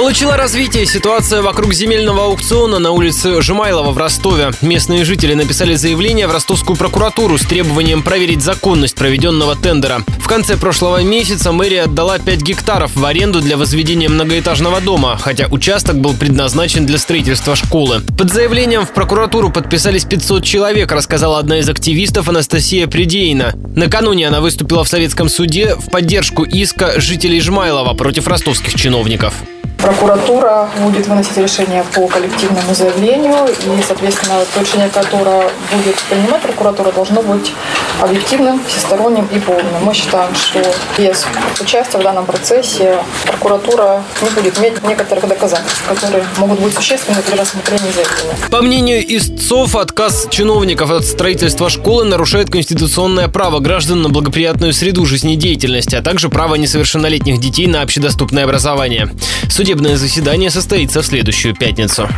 Получила развитие ситуация вокруг земельного аукциона на улице Жумайлова в Ростове. Местные жители написали заявление в ростовскую прокуратуру с требованием проверить законность проведенного тендера. В конце прошлого месяца мэрия отдала 5 гектаров в аренду для возведения многоэтажного дома, хотя участок был предназначен для строительства школы. Под заявлением в прокуратуру подписались 500 человек, рассказала одна из активистов Анастасия Придейна. Накануне она выступила в советском суде в поддержку иска жителей Жмайлова против ростовских чиновников. Прокуратура будет выносить решение по коллективному заявлению, и, соответственно, то решение, которое будет принимать прокуратура, должно быть объективным, всесторонним и полным. Мы считаем, что без участия в данном процессе прокуратура не будет иметь некоторых доказательств, которые могут быть существенны при рассмотрении заявления. По мнению истцов, отказ чиновников от строительства школы нарушает конституционное право граждан на благоприятную среду жизнедеятельности, а также право несовершеннолетних детей на общедоступное образование. Судебное заседание состоится в следующую пятницу.